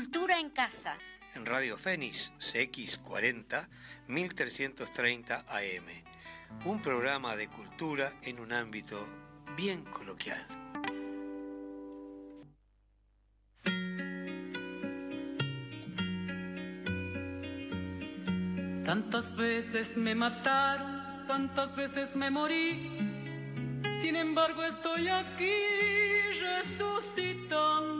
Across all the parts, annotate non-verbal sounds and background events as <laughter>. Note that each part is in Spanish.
Cultura en Casa. En Radio Fénix CX40 1330 AM. Un programa de cultura en un ámbito bien coloquial. Tantas veces me mataron, tantas veces me morí. Sin embargo estoy aquí resucitando.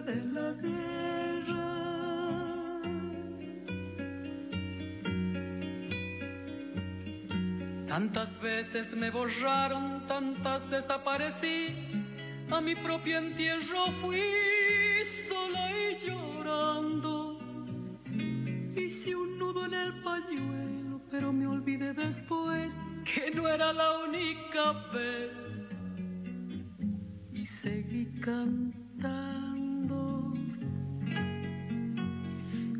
de la guerra. Tantas veces me borraron, tantas desaparecí, a mi propio entierro fui sola y llorando Hice un nudo en el pañuelo, pero me olvidé después que no era la única vez. Y seguí cantando,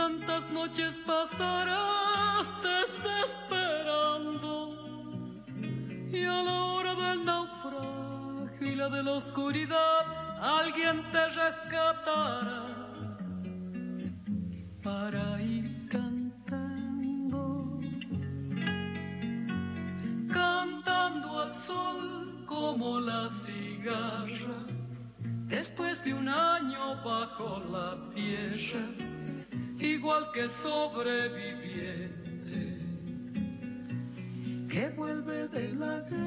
tantas noches pasarás desesperando. Y a la hora del naufragio y la de la oscuridad, alguien te rescatará para ir cantando al sol como la cigarra, después de un año bajo la tierra, igual que sobreviviente que vuelve de la guerra.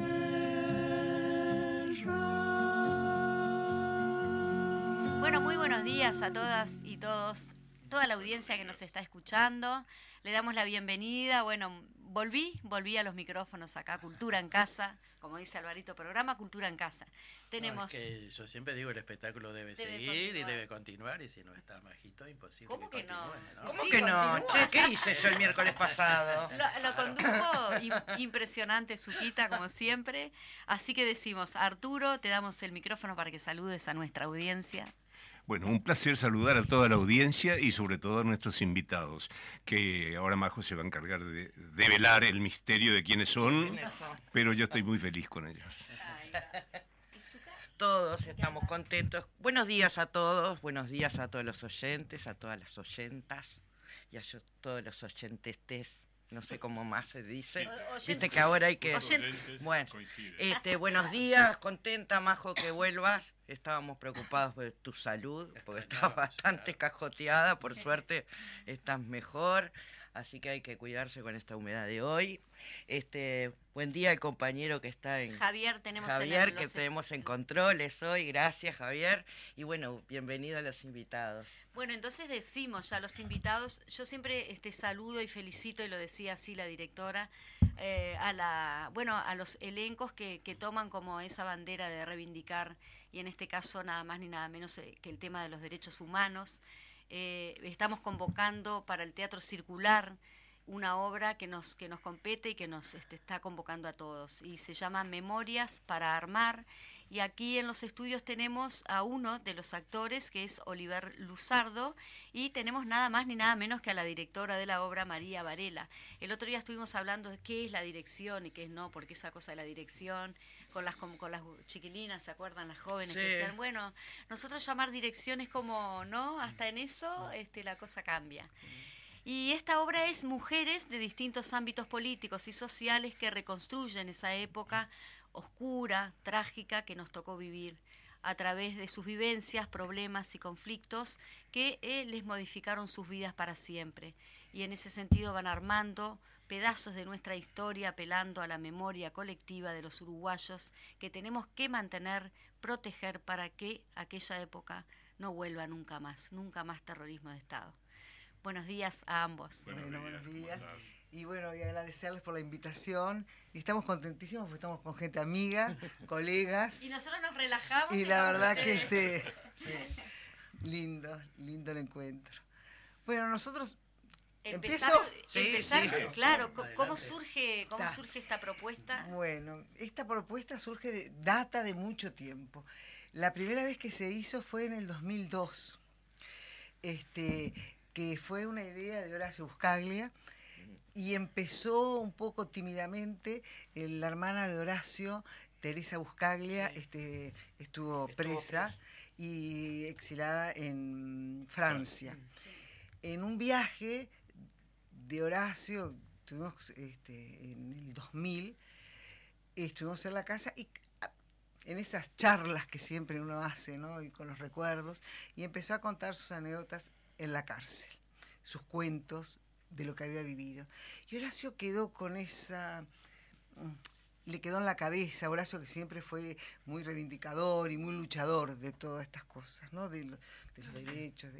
Bueno, muy buenos días a todas y todos, toda la audiencia que nos está escuchando. Le damos la bienvenida, bueno, volví, volví a los micrófonos acá, Cultura en Casa, como dice Alvarito, programa Cultura en Casa. Tenemos... que yo siempre digo, el espectáculo debe, seguir y debe continuar, y si no está majito, imposible ¿Cómo que, no? ¿Cómo que no? Che, ¿qué hice yo el miércoles pasado? <laughs> Lo, condujo <laughs> impresionante Suquita, como siempre. Así que decimos, Arturo, te damos el micrófono para que saludes a nuestra audiencia. Bueno, un placer saludar a toda la audiencia y sobre todo a nuestros invitados, que ahora Majo se va a encargar de, velar el misterio de quiénes son, pero yo estoy muy feliz con ellos. Todos estamos contentos. Buenos días a todos, buenos días a todos los oyentes, a todas las oyentas y a todos los oyentes no sé cómo más se dice. Viste que ahora hay que... Bueno, este, buenos días, contenta, Majo, que vuelvas. Estábamos preocupados por tu salud, porque estabas bastante cajoteada, por suerte estás mejor así que hay que cuidarse con esta humedad de hoy. Este, buen día el compañero que está en Javier, tenemos Javier que tenemos en controles hoy, gracias Javier y bueno, bienvenido a los invitados. Bueno, entonces decimos ya los invitados, yo siempre este saludo y felicito y lo decía así la directora eh, a la bueno, a los elencos que, que toman como esa bandera de reivindicar y en este caso nada más ni nada menos eh, que el tema de los derechos humanos. Eh, estamos convocando para el Teatro Circular una obra que nos, que nos compete y que nos este, está convocando a todos. Y se llama Memorias para Armar. Y aquí en los estudios tenemos a uno de los actores, que es Oliver Luzardo, y tenemos nada más ni nada menos que a la directora de la obra, María Varela. El otro día estuvimos hablando de qué es la dirección y qué es no, porque esa cosa de la dirección, con las, con, las chiquilinas, ¿se acuerdan? Las jóvenes que decían, bueno, nosotros llamar dirección es como, ¿no? Hasta en eso este, la cosa cambia. Y esta obra es mujeres de distintos ámbitos políticos y sociales que reconstruyen esa época oscura, trágica que nos tocó vivir a través de sus vivencias, problemas y conflictos que eh, les modificaron sus vidas para siempre. Y en ese sentido van armando pedazos de nuestra historia apelando a la memoria colectiva de los uruguayos que tenemos que mantener, proteger para que aquella época no vuelva nunca más, nunca más terrorismo de Estado. Buenos días a ambos. bueno, buenos días. Y bueno, y agradecerles por la invitación. Y estamos contentísimos porque estamos con gente amiga, <laughs> colegas. Y nosotros nos relajamos. Y la verdad que este, <laughs> lindo, lindo el encuentro. Bueno, nosotros Empezar, empezar claro, ¿cómo surge, cómo surge esta propuesta? Bueno, esta propuesta surge de data de mucho tiempo. La primera vez que se hizo fue en el 2002, este, que fue una idea de Horacio Buscaglia y empezó un poco tímidamente. La hermana de Horacio, Teresa Buscaglia, este, estuvo, presa, y exilada en Francia. En un viaje de Horacio, estuvimos este, en el 2000, estuvimos en la casa y ah, en esas charlas que siempre uno hace, ¿no? Y con los recuerdos, y empezó a contar sus anécdotas en la cárcel, sus cuentos de lo que había vivido. Y Horacio quedó con esa mm, le quedó en la cabeza, Horacio que siempre fue muy reivindicador y muy luchador de todas estas cosas, ¿no? de, los derechos,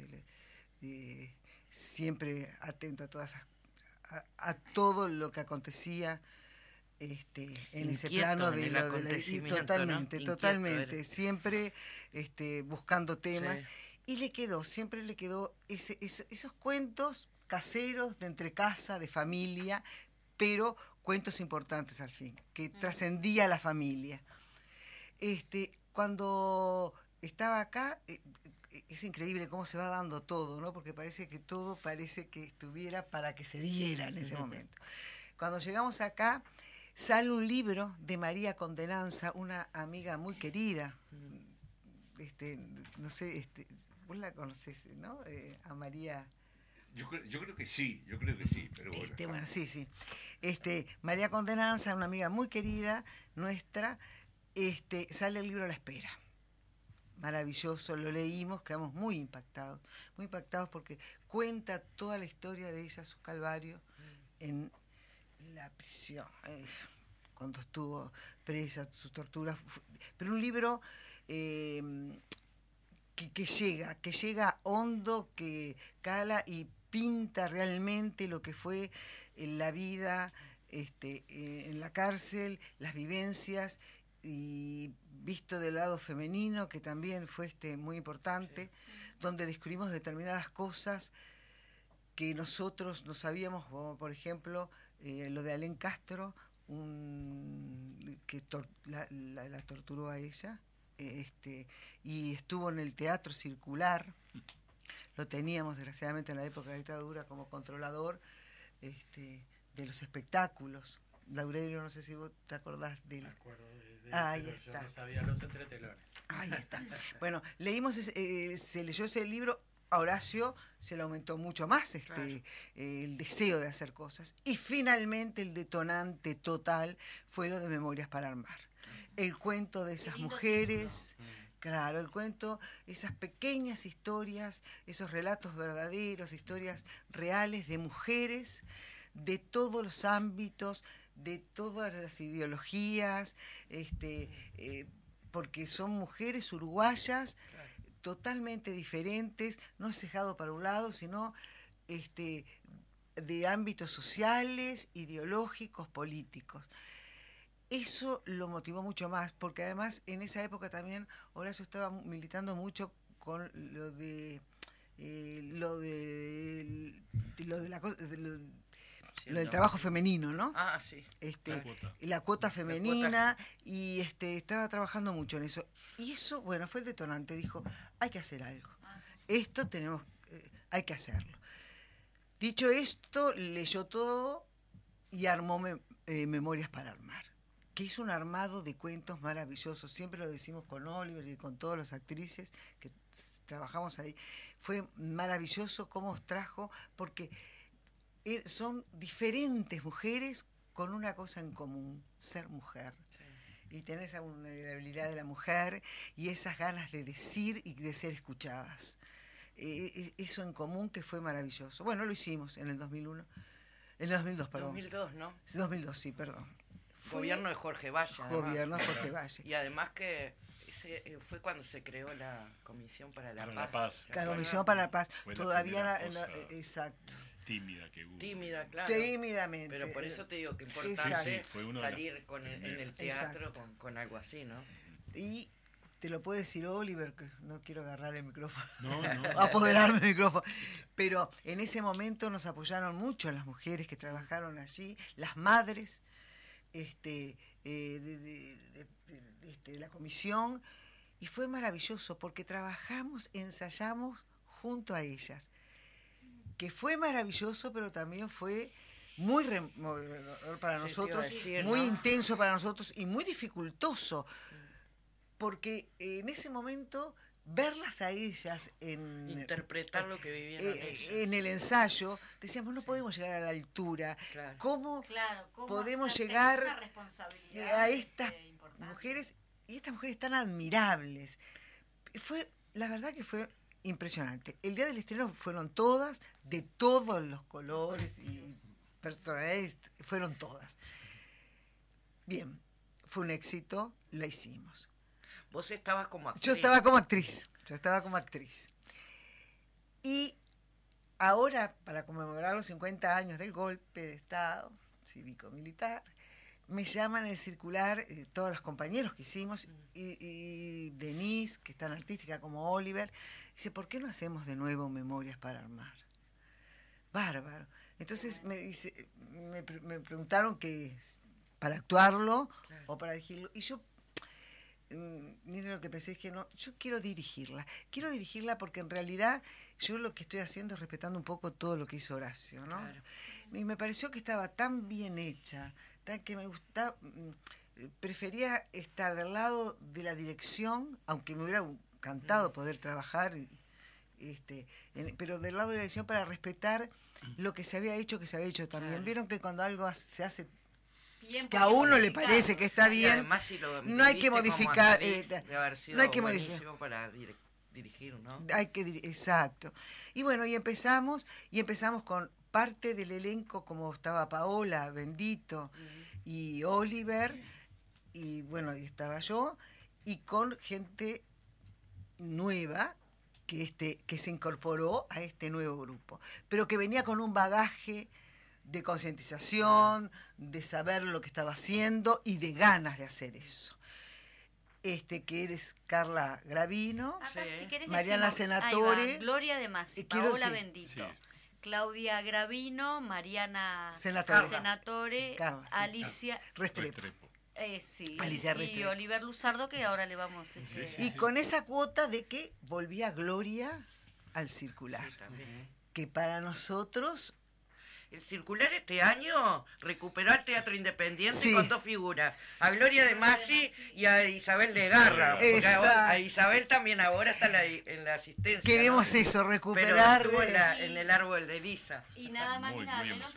de, siempre atento a todas esas a, todo lo que acontecía este, en ese plano de, lo, totalmente, totalmente, siempre este, buscando temas. Y le quedó, siempre le quedó ese, esos cuentos caseros de entre casa, de familia, pero cuentos importantes al fin, que trascendía la familia. Este, cuando estaba acá, eh, es increíble cómo se va dando todo, ¿no? Porque parece que todo parece que estuviera para que se diera en ese momento. Cuando llegamos acá, sale un libro de María Condenanza, una amiga muy querida. Este, no sé, este, vos la conocés, ¿no? Eh, a María. Yo creo, que sí, yo creo que sí, pero bueno. Este, bueno, sí, sí. Este, María Condenanza, una amiga muy querida nuestra, este, sale el libro a la espera maravilloso, lo leímos, quedamos muy impactados, muy impactados porque cuenta toda la historia de ella, su calvario, en la prisión, eh, cuando estuvo presa, sus torturas, pero un libro em, que, llega, que llega hondo, que cala y pinta realmente lo que fue eh, la vida este, eh, en la cárcel, las vivencias y visto del lado femenino, que también fue este muy importante, donde descubrimos determinadas cosas que nosotros no sabíamos, como por ejemplo eh, lo de Alén Castro, que la, torturó a ella, este, y estuvo en el teatro circular, lo teníamos desgraciadamente en la época de dictadura como controlador este, de los espectáculos. Laurelio, no sé si vos te acordás de él. Ahí está. Yo no sabía los entretelones. Ahí está. <laughs> bueno, leímos, eh, se leyó ese libro, a Horacio se le aumentó mucho más este, el deseo de hacer cosas. Y finalmente el detonante total fue lo de Memorias para Armar. El cuento de esas mujeres. Claro, el cuento, esas pequeñas historias, esos relatos verdaderos, historias reales de mujeres de todos los ámbitos, de todas las ideologías, este, eh, porque son mujeres uruguayas totalmente diferentes, no cejado para un lado, sino este, de ámbitos sociales, ideológicos, políticos. Eso lo motivó mucho más, porque además en esa época también Horacio estaba militando mucho con lo de eh, lo de lo de la del trabajo femenino, ¿no? Ah, sí. Este, la cuota. femenina y este, estaba trabajando mucho en eso. Y eso, bueno, fue el detonante. Dijo, hay que hacer algo. Esto tenemos, eh, hay que hacerlo. Dicho esto, leyó todo y armó eh, Memorias para Armar, que hizo un armado de cuentos maravillosos. Siempre lo decimos con Oliver y con todas las actrices que trabajamos ahí. Fue maravilloso cómo os trajo, porque son diferentes mujeres con una cosa en común, ser mujer. y tener esa vulnerabilidad de la mujer y esas ganas de decir y de ser escuchadas. Eh, eh, eso en común que fue maravilloso. Bueno, lo hicimos en el 2001, en el 2002, perdón. 2002, ¿no? 2002, sí, perdón. Fue Gobierno de Jorge Valle. Gobierno de Jorge Valle. Y además que ese, eh, fue cuando se creó la Comisión para la Para Paz. la Paz. ¿se La? Comisión para la Paz. Fue la Todavía era- cosa. exacto. Tímida que hubo. Tímida, claro. Tímidamente. Pero por eso te digo que importante Sí, sí, salir con el- en el teatro con, con algo así, ¿no? Y te lo puede decir Oliver, que no quiero agarrar el micrófono, No, no. <laughs> apoderarme del micrófono. Pero en ese momento nos apoyaron mucho las mujeres que trabajaron allí, las madres este, eh, de, de- de- de- de- este, de la comisión. Y fue maravilloso porque trabajamos, ensayamos junto a ellas. Que fue maravilloso, pero también fue muy removedor para Sí, nosotros, decir, muy ¿no? intenso para nosotros y muy dificultoso. Porque en ese momento, verlas a ellas en, Interpretar lo que vivían eh, ellas. en el ensayo, decíamos, no podemos llegar a la altura. Claro. ¿Cómo Claro, ¿cómo Podemos llegar a estas importante. mujeres y estas mujeres tan admirables? Fue, la verdad que fue impresionante. El día del estreno fueron todas, de todos los colores y personalidades, fueron todas. Bien, fue un éxito, la hicimos. Vos estabas como actriz. Yo estaba como actriz, yo estaba como actriz. Y ahora, para conmemorar los 50 años del golpe de Estado cívico-militar, me llaman el circular, eh, todos los compañeros que hicimos, y, y Denise, que es tan artística como Oliver, dice, ¿por qué no hacemos de nuevo Memorias para Armar? Bárbaro. Entonces me, dice, me, me preguntaron que para actuarlo Claro. o para dirigirlo, y yo mm, miren lo que pensé es que no, yo quiero dirigirla. Quiero dirigirla porque en realidad yo lo que estoy haciendo es respetando un poco todo lo que hizo Horacio, ¿no? Claro. Y me pareció que estaba tan bien hecha, tan que me gustaba, mm, prefería estar del lado de la dirección, aunque me hubiera encantado poder trabajar, este, en- pero del lado de la dirección para respetar lo que se había hecho, que se había hecho también. Claro. Vieron que cuando algo se hace Bien que a uno le parece que está bien, además, si lo no hay que modificar, eh, debe haber sido no hay que modificar. buenísimo para dir- dirigir, ¿no? Hay que dir- exacto. Y bueno, y empezamos, y empezamos con parte del elenco, como estaba Paola, Bendito, y Oliver, y bueno, y estaba yo, y con gente nueva que este, que se incorporó a este nuevo grupo, pero que venía con un bagaje de concientización, de saber lo que estaba haciendo y de ganas de hacer eso. Este que eres Carla Gravino, Sí. si Mariana decimos, ahí va, Senatore. Gloria de Masi, quiero Paola Bendito, Sí. Claudia Gravino, Mariana Senatore. Senatore, Carla, sí. Alicia, Restrepo. Restrepo. Eh, sí, Alicia y. Oliver Luzardo, que ahora le vamos este, sí, Y con esa cuota de que volvía Gloria al circular, Sí, también. que para nosotros El circular este año recuperó al Teatro Independiente Sí. con dos figuras, a Gloria de Masi y a Isabel de Garra. porque Exacto. ahora- a Isabel también ahora está en la, en la asistencia. queremos ¿no? eso, Pero recuperar. estuvo en, la- en el árbol de Lisa. Y nada más Muy, ni nada muy menos.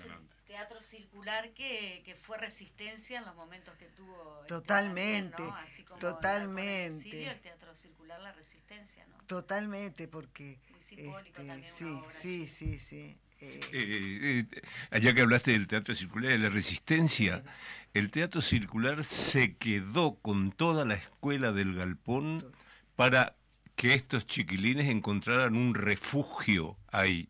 Teatro circular que, que fue resistencia en los momentos que tuvo. este, Totalmente, ¿no? Así como con el totalmente. exilio, el teatro circular, la resistencia, ¿no? Totalmente, porque Muy simbólico este, también una sí, obra sí, allí. sí, sí. eh, Eh, eh, allá que hablaste del teatro circular de la resistencia, el teatro circular se quedó con toda la escuela del galpón para que estos chiquilines encontraran un refugio ahí,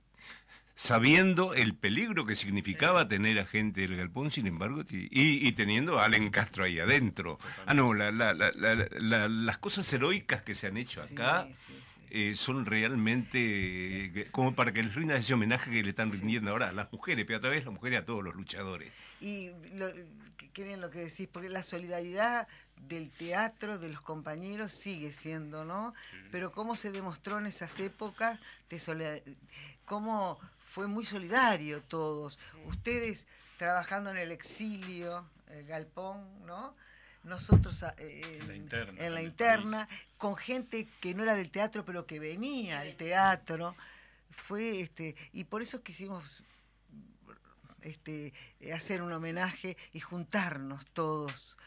sabiendo el peligro que significaba tener a gente del galpón, sin embargo, y, y teniendo a Allen Castro ahí adentro. Ah, no, la- la- la- la- la- las cosas heroicas que se han hecho acá sí, sí. eh, son realmente eh, como para que les rinda ese homenaje que le están rindiendo ahora a las mujeres, pero a través de las mujeres a todos los luchadores. Y lo, qué- bien lo que decís, porque la solidaridad del teatro, de los compañeros, sigue siendo, ¿no? Pero cómo se demostró en esas épocas, de solidar- cómo fue muy solidario todos. Ustedes trabajando en el exilio, el galpón, ¿no? Nosotros a- eh, En la interna, en la en el interna, con gente que no era del teatro, pero que venía al teatro. Fue este, y por eso quisimos este, hacer un homenaje y juntarnos todos,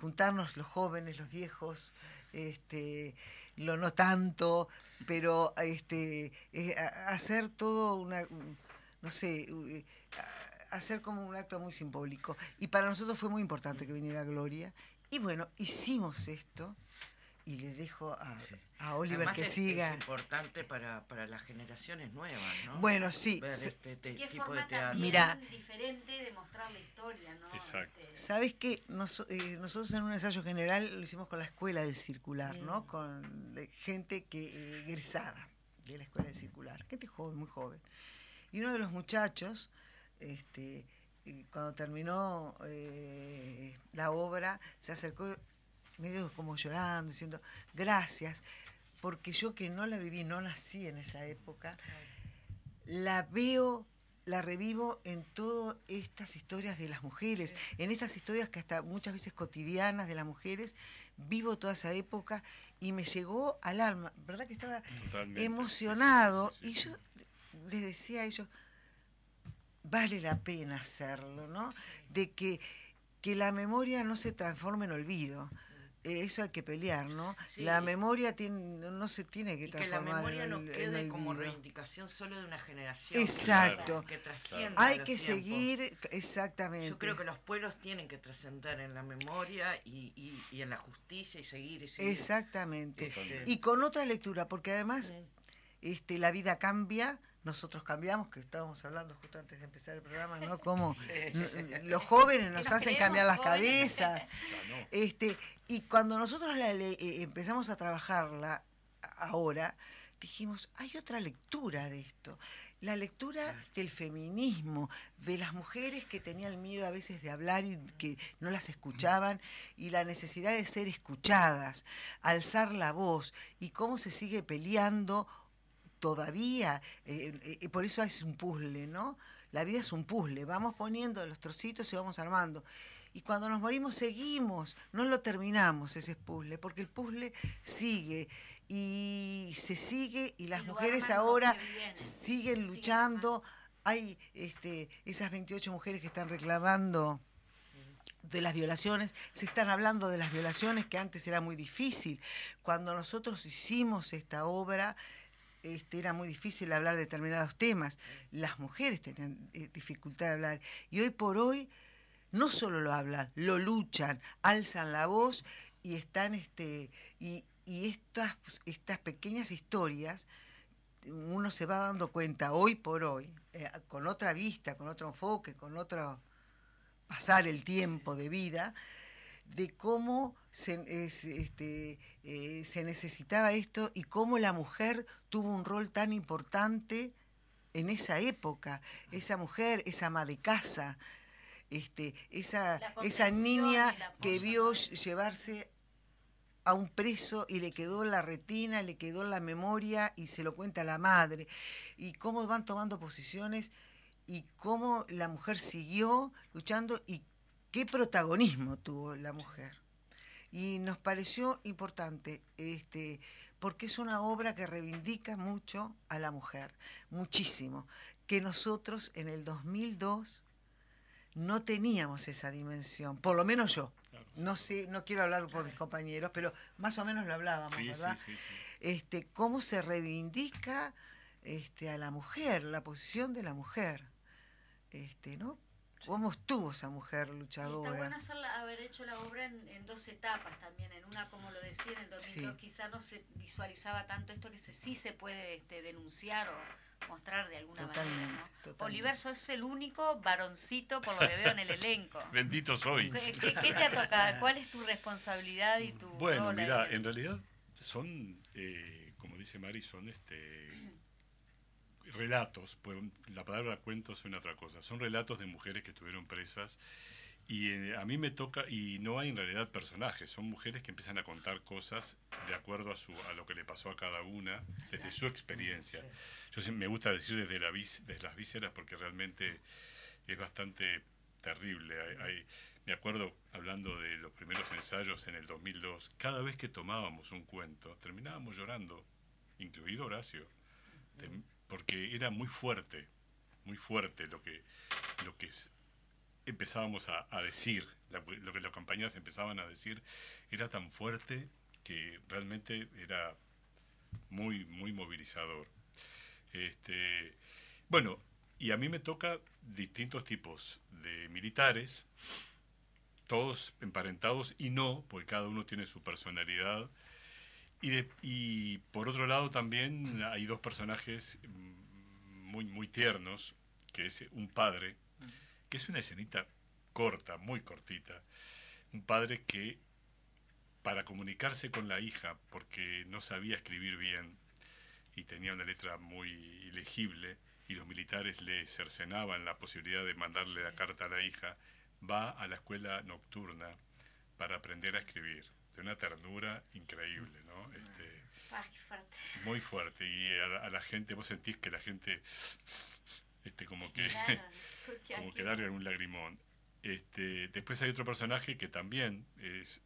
juntarnos los jóvenes, los viejos, este, lo no tanto, pero este, hacer todo una, no sé, hacer como un acto muy simbólico. Y para nosotros fue muy importante que viniera Gloria. Y bueno, hicimos esto y le dejo a, Oliver que siga. Es importante para, para las generaciones nuevas, ¿no? Bueno, sí. este, tipo de teatro. Mira, diferente de mostrar la historia, ¿no? Exacto. Este, Sabes que eh, nosotros en un ensayo general lo hicimos con la escuela del circular, ¿no? Con gente que eh, egresada de la escuela del circular, gente joven, muy joven. Y uno de los muchachos, este, cuando terminó eh, la obra, se acercó medio como llorando, diciendo gracias, porque yo que no la viví, no nací en esa época, la veo, la revivo en todas estas historias de las mujeres, en estas historias que hasta muchas veces cotidianas de las mujeres, vivo toda esa época y me llegó al alma, ¿verdad que estaba emocionado? y yo les decía a ellos, vale la pena hacerlo, ¿no? De que, que la memoria no se transforme en olvido eso hay que pelear, ¿no? La memoria tiene, no se tiene que transformar. que la memoria no quede como reivindicación solo de una generación. Exacto. Que hay que seguir, exactamente. Yo creo que los pueblos tienen que trascender en la memoria y, y, en la justicia y seguir y seguir. Exactamente. Este, y con otra lectura, porque además este, la vida cambia nosotros cambiamos, que estábamos hablando justo antes de empezar el programa, ¿no? <laughs> Cómo los jóvenes nos hacen cambiar las cabezas. <laughs> Este, y cuando nosotros la eh, empezamos a trabajarla ahora, dijimos, hay otra lectura de esto. La lectura del feminismo, de las mujeres que tenían miedo a veces de hablar y que no las escuchaban, y la necesidad de ser escuchadas, alzar la voz, y cómo se sigue peleando todavía, eh, eh, por eso es un puzzle, ¿no? La vida es un puzzle, vamos poniendo los trocitos y vamos armando. Y cuando nos morimos seguimos, no lo terminamos ese puzzle, porque el puzzle sigue y se sigue y las mujeres ahora siguen luchando. Hay este, esas 28 mujeres que están reclamando de las violaciones, se están hablando de las violaciones que antes era muy difícil. Cuando nosotros hicimos esta obra, este, era muy difícil hablar de determinados temas. Las mujeres tenían eh, dificultad de hablar. Y hoy por hoy no solo lo hablan, lo luchan, alzan la voz y están este y, estas, estas pequeñas historias uno se va dando cuenta hoy por hoy, eh, con otra vista, con otro enfoque, con otro pasar el tiempo de vida, de cómo se, este, eh, se necesitaba esto y cómo la mujer tuvo un rol tan importante en esa época. Esa mujer, esa ama de casa, este, esa, esa niña que vio llevarse a un preso y le quedó la retina, le quedó la memoria y se lo cuenta a la madre. Y cómo van tomando posiciones y cómo la mujer siguió luchando y qué protagonismo tuvo la mujer. Y nos pareció importante, este, porque es una obra que reivindica mucho a la mujer, muchísimo, que nosotros en el 2002 no teníamos esa dimensión, por lo menos yo. No sé, no quiero hablar por mis compañeros, pero más o menos lo hablábamos, ¿verdad? este, cómo se reivindica este, a la mujer, la posición de la mujer. Este, ¿no? ¿Cómo estuvo esa mujer luchadora? Y está bueno haber hecho la obra en, dos etapas también. En una, como lo decía, en el 2002 quizá no se visualizaba tanto esto que se, sí se puede este, denunciar o mostrar de alguna manera. ¿no? Oliver, sos el único varoncito por lo que veo en el elenco. <laughs> Bendito soy. ¿Qué, te ha tocado? ¿Cuál es tu responsabilidad y tu Bueno, mira, en realidad son, eh, como dice Mari, son este relatos, pues la palabra cuento suena otra cosa, son relatos de mujeres que estuvieron presas y eh, a mí me toca, y no hay en realidad personajes, son mujeres que empiezan a contar cosas de acuerdo a, su, a lo que le pasó a cada una, desde su experiencia. Yo me gusta decir desde, la, desde las vísceras porque realmente es bastante terrible. me acuerdo hablando de los primeros ensayos en el 2002, cada vez que tomábamos un cuento, terminábamos llorando, incluido Horacio porque era muy fuerte, muy fuerte lo que, lo que empezábamos a, decir, lo que las compañeras empezaban a decir, era tan fuerte que realmente era muy, muy movilizador. Este, bueno, y a mí me toca distintos tipos de militares, todos emparentados y no, porque cada uno tiene su personalidad. Y, de- y por otro lado también hay dos personajes muy, muy tiernos, que es un padre, que es una escenita corta, muy cortita. Un padre que para comunicarse con la hija, porque no sabía escribir bien y tenía una letra muy ilegible, y los militares le cercenaban la posibilidad de mandarle la carta a la hija, va a la escuela nocturna para aprender a escribir, de una ternura increíble, ¿no? Este, Ay, qué fuerte. muy fuerte, y a, la- a la gente, vos sentís que la gente, este, como que Claro, <laughs> como que larga un lagrimón. Este, después hay otro personaje que también es-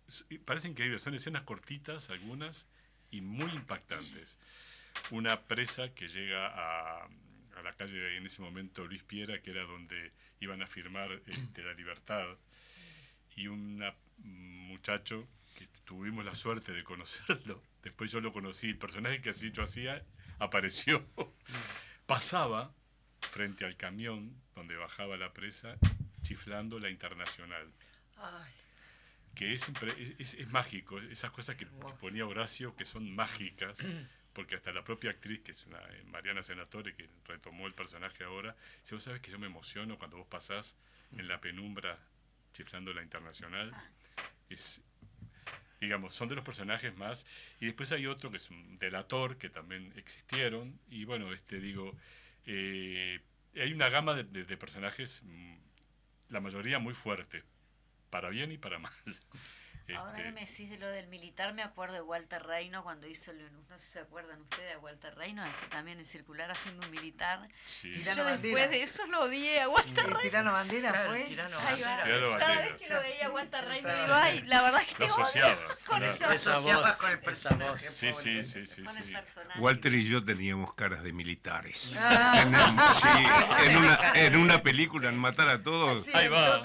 parece increíble, son escenas cortitas algunas y muy impactantes. Una presa que llega a, a la calle en ese momento Luis Piera, que era donde iban a firmar este, la libertad, y un muchacho que tuvimos la suerte de conocerlo, <laughs> después yo lo conocí, el personaje que así yo hacía apareció, pasaba frente al camión donde bajaba la presa, chiflando la internacional, Ay, que es, es, mágico, esas cosas que, que ponía Horacio que son mágicas, <clears throat> porque hasta la propia actriz, que es una eh, Mariana Senatore, que retomó el personaje ahora, dice, vos sabes que yo me emociono cuando vos pasás en la penumbra chiflando la internacional, es, digamos, son de los personajes más, y después hay otro que es un delator, que también existieron, y bueno, este digo, eh, hay una gama de, de- personajes, mm, la mayoría muy fuerte, para bien y para mal. Ahora Este, que me decís de lo del militar, me acuerdo de Walter Reino cuando hizo el. No sé si se acuerdan ustedes de Walter Reino, también en circular haciendo un militar. sí. Tirano yo Bandera. después de eso lo odié a Walter El tirano bandera claro, fue. tirano bandera. Cada vez que lo veía a Walter Sí, Reino, sí, digo, ay, la verdad es que te Lo odio con claro. esa Esa asociaba voz, con el personaje. Sí, sí, sí, sí, con el personaje. Walter y yo teníamos caras de militares. Ah. En, sí, en una, en una película, en Matar a Todos,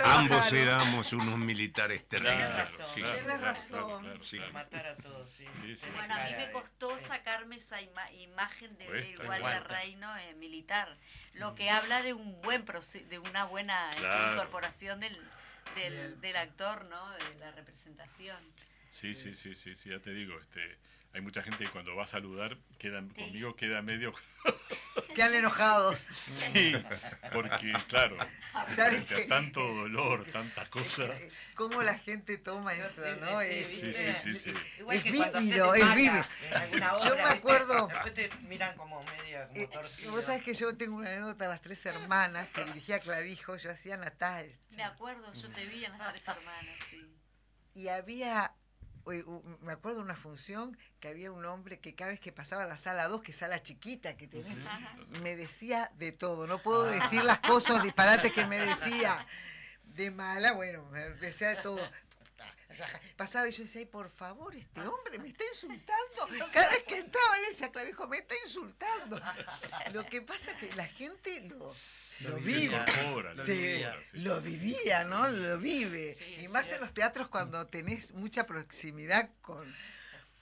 ambos éramos unos militares terribles. Claro, razón. sí. claro, Tienes claro, razón. claro, claro, Sí. claro. Matar a todos, sí. Sí, sí, Bueno, a mí me costó sacarme esa ima- imagen de Cuesta, Walter. Reino eh, militar, lo que habla de un buen de una buena Claro. incorporación del, del, del actor, ¿no? De la representación. Sí, sí, sí, sí, sí, ya te digo, este, hay mucha gente que cuando va a saludar, queda, conmigo queda medio... <laughs> Quedan enojados. Sí, porque claro, tanto dolor, tantas cosas... ¿Cómo la gente toma eso, no? Es- Sí, sí, sí, sí. Es vívido, es vívido. en alguna Yo me acuerdo- Después te miran como media, como Eh. Vos sabés que yo tengo una anécdota de las tres hermanas que dirigía Clavijo, yo hacía Natalia. Me acuerdo, yo te vi en las tres hermanas, sí. Y había, me acuerdo de una función que había un hombre que cada vez que pasaba a la sala 2, que es sala chiquita que tenés, me decía de todo. No puedo decir las cosas disparates que me decía. De mala, bueno, me decía de todo. Pasaba y yo decía, ay, por favor, este hombre me está insultando. Cada vez que entraba él decía, Clavijo, me está insultando. Lo que pasa es que la gente lo, lo vive. lo Sí, vivía, ¿no? Lo vive. Sí, y más en los teatros cuando tenés mucha proximidad con,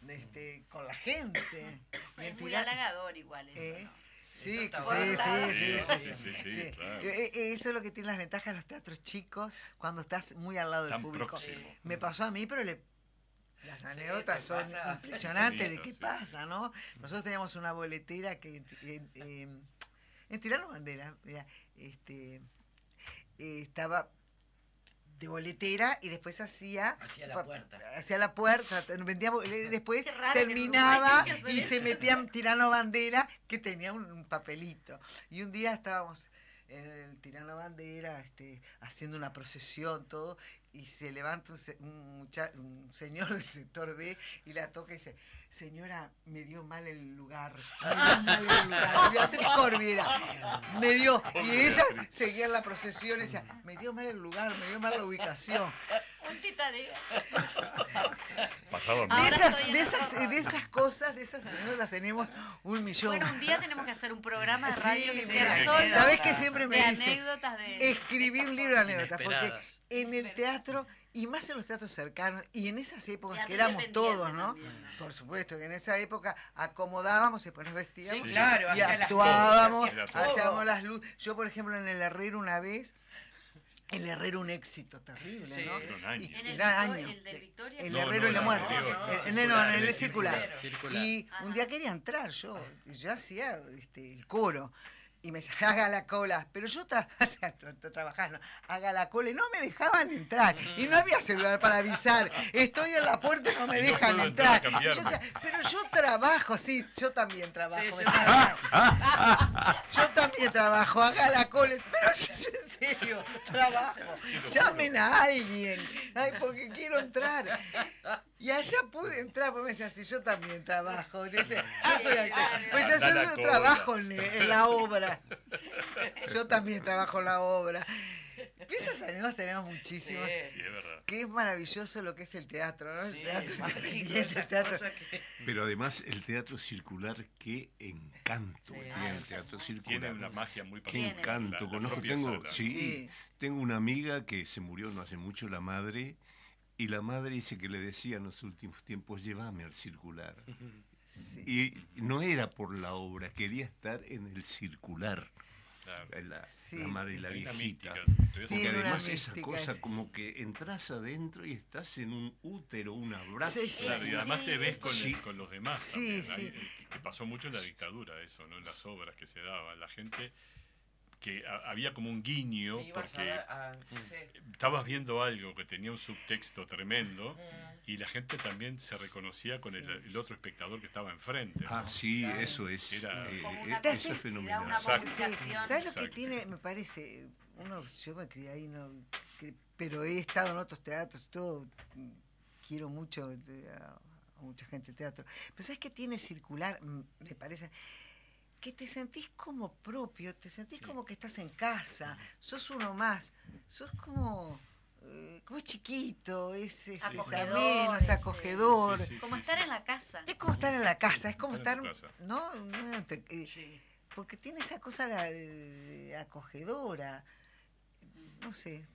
este, con la gente. <coughs> Es muy halagador igual eso, Eh, ¿no? Sí, sí, sí, sí, Sí, sí, sí, sí, sí, sí. claro. Eh, eh, Eso es lo que tiene las ventajas de los teatros chicos cuando estás muy al lado del Tan público. próximo. Me pasó a mí, pero le- las anécdotas son impresionantes de qué sí. pasa, ¿no? Nosotros teníamos una boletera que eh, eh, en Tirano Bandera, mira, este, eh, estaba de boletera y después hacía Hacia la puerta. hacia la puerta, te- vendía bo- le- después terminaba y se metían tirano bandera que tenía un, un papelito. Y un día estábamos en el tirano bandera este, haciendo una procesión, todo, y se levanta un, un mucha- un señor del sector B y la toca y dice, señora, me dio mal el lugar, me dio mal el lugar, Beatriz Corbi era, me dio, y ella seguía en la procesión y decía, me dio mal el lugar, me dio mal la ubicación. Un. Pasaba De esas, de, esas, foto. de esas cosas, de esas anécdotas tenemos un millón. Bueno, un día tenemos que hacer un programa de Sí, radio que mira, sea solo ¿sabés que siempre me de dicen? anécdotas de... Escribir un libro de anécdotas, porque en el teatro, y más en los teatros cercanos, y en esas épocas que éramos todos, ¿no? también, ¿no? Por supuesto que en esa época acomodábamos y después nos vestíamos Sí, Sí. claro, y las actuábamos, cosas, hacíamos las luces. Yo, por ejemplo, en el Herrero una vez, el Herrero un éxito terrible, Sí. ¿no? Fueron años. En el, Era Victor- año. el Victoria. El No, Herrero no, y la no, muerte. no, Eh, no, eh, no, no, en el el circular. circular. Y Ajá. un día quería entrar yo, yo hacía este, el coro. Y me <laughs> decían, haga la cola. Pero yo tra <laughs> o sea, tra- tra- trabajando, haga la cola. Y no me dejaban entrar. Y no había celular para avisar. Estoy en la puerta y no me no dejan entrar yo pero yo trabajo, sí, yo también trabajo. Sí, sí. yo también trabajo, haga la cola. Pero yo, yo en serio, trabajo. Llamen a alguien. Ay, porque quiero entrar. Y allá pude entrar, porque me decían, sí, yo también trabajo. ¿viste? <laughs> Yo soy actor. Pues yo, yo trabajo en, en la obra. <laughs> Yo también trabajo en la obra. Piezas anécdotas tenemos muchísimas. Sí, es verdad. Que es maravilloso lo que es el teatro, ¿no? El Sí, teatro es el que- Pero además el teatro circular, qué encanto Sí. tiene el teatro circular. Tiene una magia muy Qué particular. encanto. La- la Conozco, tengo, Sí. tengo una amiga que se murió no hace mucho, la madre, y la madre dice que le decía en los últimos tiempos, llévame al circular. <laughs> Sí. Y no era por la obra, quería estar en el circular. Claro. La, Sí. la madre y la viejita. Porque además esa cosa como que entras adentro y estás en un útero, un abrazo. Sí, sí. Claro, y además te ves con, Sí. con los demás. Sí, también. que pasó mucho en la dictadura eso, ¿no? En las obras que se daban. La gente que a- había como un guiño a porque dar a- sí. estabas viendo algo que tenía un subtexto tremendo Mm. y la gente también se reconocía con el, Sí. el otro espectador que estaba enfrente. ¿no? Ah, sí, eso es. Era- eh, eh, una Te eso es fenomenal. una Exacto. Sí, comunicación. ¿Sabes lo que tiene? Me parece, uno, yo me crié ahí, no, que- pero he estado en otros teatros y todo, quiero mucho de- a, a mucha gente de teatro. Pero ¿sabes qué tiene circular? Mm, Me parece que te sentís como propio, te sentís Sí. como que estás en casa, sos uno más, sos como... eh, como es chiquito, es, es, es Acogedor, ameno, es este, acogedor. Sí, sí, Como sí, estar sí. en la casa. Es como estar en la casa, es como Estar. ¿no? No, te- eh, Sí. porque tiene esa cosa de, de acogedora. No sé.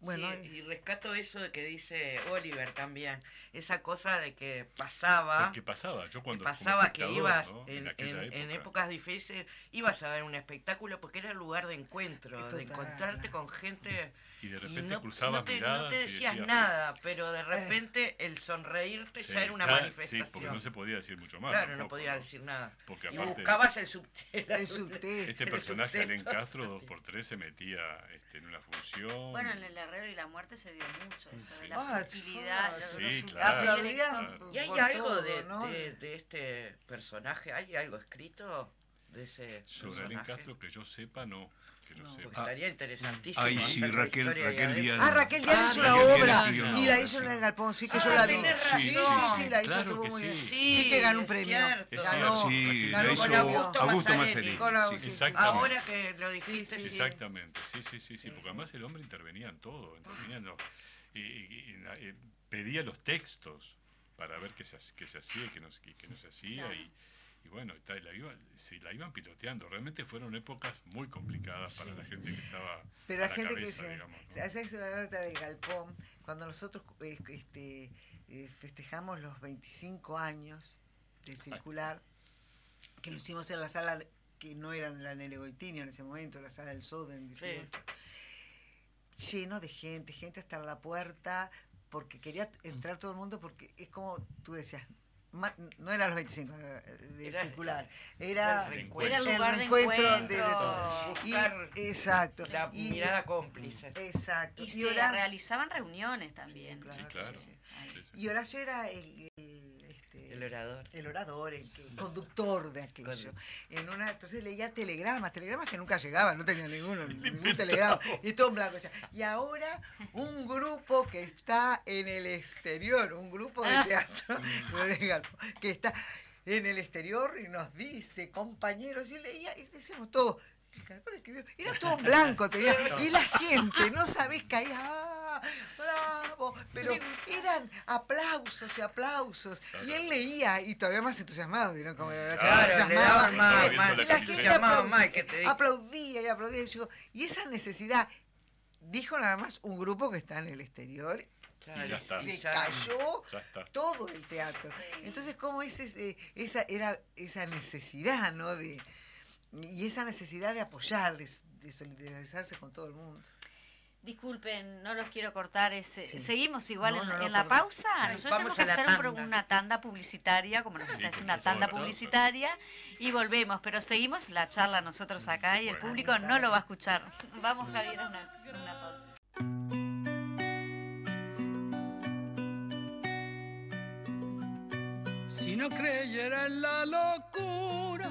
Bueno, Sí, eh, y rescato eso de que dice Oliver también, esa cosa de que pasaba, Porque pasaba, yo que cuando como pasaba que ibas ¿no? en, aquella en- en época. épocas difíciles, ibas a ver un espectáculo porque era el lugar de encuentro, Total, de encontrarte con gente y de y repente no, cruzabas no te, miradas no te y decías decías, nada, pero de repente el sonreírte Sí, ya era una ya- manifestación. Sí, porque no se podía decir mucho más. claro, no tampoco, podía decir nada. Porque Y aparte, buscabas el subtexto. el subtexto. este el personaje. Alen Castro, 2x3, se metía este, en una función. Bueno, en el Herrero y la muerte se dio mucho eso, de la Ah, sutilidad. sí, lo- lo sí, claro. Claro. ¿Y hay algo todo, de, ¿no? de- de este personaje? ¿Hay algo escrito de ese Sobre Alen personaje? Castro, que yo sepa, no. Que No. Porque estaría interesantísimo. Ay, sí, hacer la Raquel, Raquel. Díaz. Ah, Raquel Díaz Ah, hizo una obra y la hizo en sí. el Galpón, sí que Ah, yo la vi. tenés Sí, sí, sí, la hizo, Claro estuvo muy sí. bien. Sí, Sí que ganó un premio. cierto. Es Ganó, Sí, ganó la con hizo Augusto Augusto Mazzarelli. Sí, sí. sí. Ahora que lo dijiste, Sí, sí. sí. Exactamente, sí, sí, sí, sí, Sí, porque sí. además el hombre intervenía en todo, intervenía en lo- y, y- y eh, pedía los textos para ver qué se, qué se hacía y qué no, se- qué no se hacía Claro. y, y bueno, y tal, la, iba, sí, la iban piloteando, realmente fueron épocas muy complicadas para la gente que estaba Pero a la la gente cabeza, que se, digamos, ¿no? una nota del galpón, cuando nosotros eh, este, eh, festejamos los 25 años de circular, que lo hicimos en la sala que no era la Nele Goitinio en ese momento, la sala del Soden 18, lleno de gente, gente hasta la puerta, porque quería entrar todo el mundo, porque es como tú decías, no era los 25 eh, del Era- circular, era el reencuentro. Era el el lugar de reencuentro encuentro. de, de todo. Y- exacto. La Y- mirada cómplice. Exacto. Y Y, se Horacio, realizaban reuniones también. Sí, claro. sí. Ahí. Sí, sí. y Horacio era el, el, El orador. el orador, el que- conductor de aquello. En una, entonces leía telegramas, telegramas que nunca llegaban, no tenía ninguno, <laughs> ningún telegrama, y todo en blanco. o sea, y ahora un grupo que está en el exterior, un grupo de teatro <laughs> <laughs> que está en el exterior y nos dice, compañeros, y leía, y decíamos todo. Era todo en blanco, tenía, <laughs> y la gente, no sabés, caía, bravo. Pero eran aplausos y aplausos. Y él leía y todavía más entusiasmado, ¿vieron cómo era? Claro, más, Y la gente aplaudía, y aplaudía. Y, yo- y esa necesidad, dijo nada más un grupo que está en el exterior Claro, Y ya está. se cayó Ya está. todo el teatro. Entonces, ¿cómo es ese- esa, era esa necesidad, ¿no? De, y esa necesidad de apoyar, de, de solidarizarse con todo el mundo. Disculpen, no los quiero cortar. ese- Sí. Seguimos igual No, en, no, no, en la pausa. Ay, Nosotros tenemos que hacer tanda. una tanda publicitaria, como nos está haciendo una tanda publicitaria, y volvemos. Pero seguimos la charla nosotros acá y el público no lo va a escuchar. Vamos, Javier, a una, una pausa. Si no creyera en la locura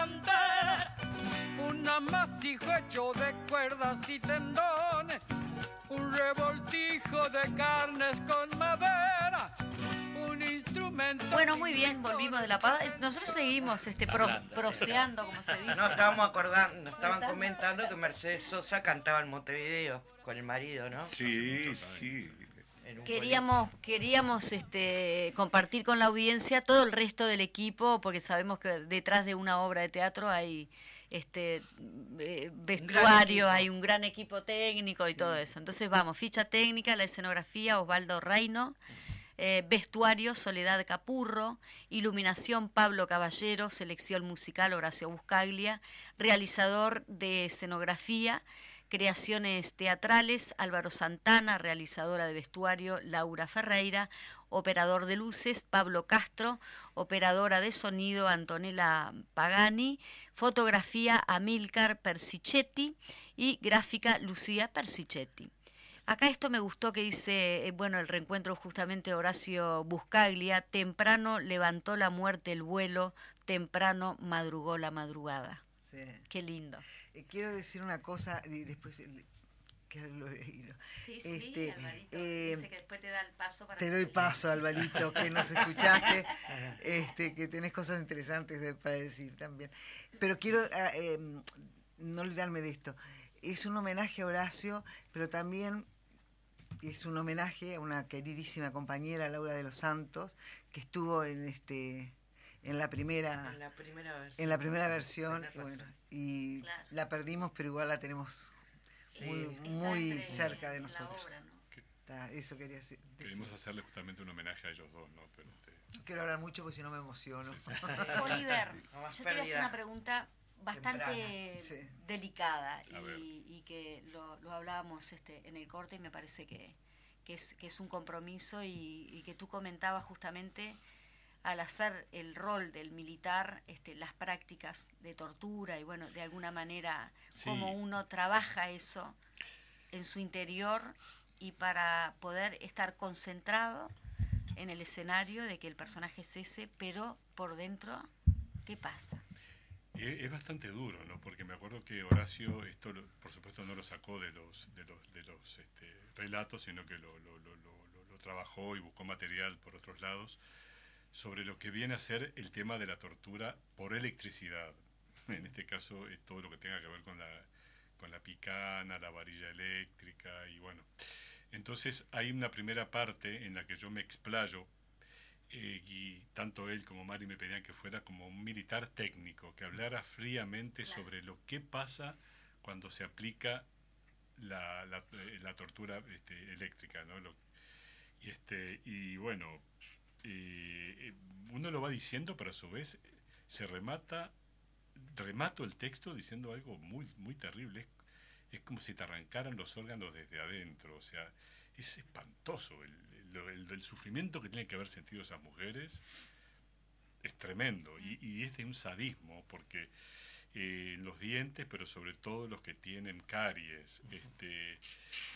amasijo hecho de cuerdas y tendones, un revoltijo de carnes con madera, un instrumento. Bueno, muy bien, volvimos de la pausa. Nosotros seguimos este, pro- Hablando, sí. proceando, como se dice. No, estábamos acordando, nos estaban comentando que Mercedes Sosa cantaba en Montevideo con el marido, ¿no? Sí, sí. Queríamos, queríamos este, compartir con la audiencia todo el resto del equipo, porque sabemos que detrás de una obra de teatro hay este eh, vestuario, hay un gran equipo técnico y todo eso. Entonces vamos, ficha técnica, la escenografía, Osvaldo Reino, eh, vestuario, Soledad Capurro, iluminación, Pablo Caballero, selección musical, Horacio Buscaglia, realizador de escenografía, creaciones teatrales, Álvaro Santana, realizadora de vestuario, Laura Ferreira, operador de luces, Pablo Castro, operadora de sonido, Antonella Pagani, fotografía, Amilcar Persichetti y gráfica, Lucía Persichetti. Acá esto me gustó que dice, eh, bueno, el reencuentro justamente Horacio Buscaglia, temprano levantó la muerte el vuelo, temprano madrugó la madrugada. Sí. Qué lindo. Eh, quiero decir una cosa y después que <laughs> lo- Sí, sí, Este, Alvarito, eh, dice que después te da el paso para Te doy paso, Alvarito, que nos escuchaste, <laughs> este, que tenés cosas interesantes de- para decir también. Pero quiero ah, em, no olvidarme de esto. Es un homenaje a Horacio, pero también es un homenaje a una queridísima compañera, Laura de los Santos, que estuvo en este en la primera En la primera versión. en la primera versión y, bueno, y Claro. la perdimos, pero igual la tenemos Sí. muy cerca de nosotros. ¿no? Está, eso quería decir. Queremos hacerle justamente un homenaje a ellos dos, ¿no? Pero, este, No quiero hablar mucho porque si no me emociono. <laughs> Oliver, <laughs> yo te voy a hacer una pregunta bastante sí. delicada y, y que lo, lo hablábamos este, en el corte y me parece que, que, es, que es un compromiso y, y que tú comentabas justamente al hacer el rol del militar, este, las prácticas de tortura y bueno, de alguna manera Sí. cómo uno trabaja eso en su interior y para poder estar concentrado en el escenario de que el personaje es ese, pero por dentro, ¿qué pasa? Es, es bastante duro, ¿no? Porque me acuerdo que Horacio, esto lo- por supuesto no lo sacó de los, de los, de los este, relatos, sino que lo- lo trabajó y buscó material por otros lados sobre lo que viene a ser el tema de la tortura por electricidad. <laughs> En este caso, es todo lo que tenga que ver con la, con la picana, la varilla eléctrica y bueno. Entonces hay una primera parte en la que yo me explayo eh, y tanto él como Mari me pedían que fuera como un militar técnico, que hablara fríamente Claro. sobre lo que pasa cuando se aplica la, la, eh, la tortura este, eléctrica, ¿no? Lo- y, este, y bueno, eh, eh, uno lo va diciendo, pero a su vez se remata, remato el texto diciendo algo muy, muy terrible. Es, es como si te arrancaran los órganos desde adentro, o sea, es espantoso el, el- el- el sufrimiento que tienen que haber sentido esas mujeres. Es tremendo y, y es de un sadismo porque eh, los dientes, pero sobre todo los que tienen caries. Este,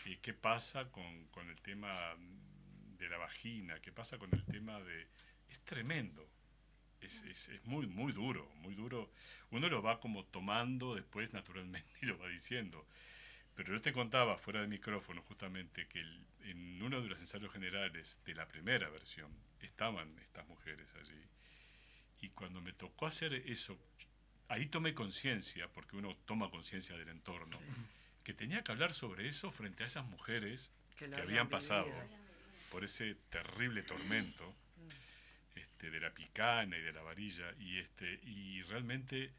eh, ¿Qué pasa con, con el tema de la vagina? ¿Qué pasa con el tema de...? Es tremendo. Es, es, es muy, muy duro, muy duro. Uno lo va como tomando después naturalmente <laughs> y lo va diciendo. Pero yo te contaba fuera de micrófono justamente que el- en uno de los ensayos generales de la primera versión estaban estas mujeres allí. Y cuando me tocó hacer eso, ahí tomé conciencia, porque uno toma conciencia del entorno, que tenía que hablar sobre eso frente a esas mujeres Que que habían habían pasado vivido. Por ese terrible tormento este, de la picana y de la varilla y este y realmente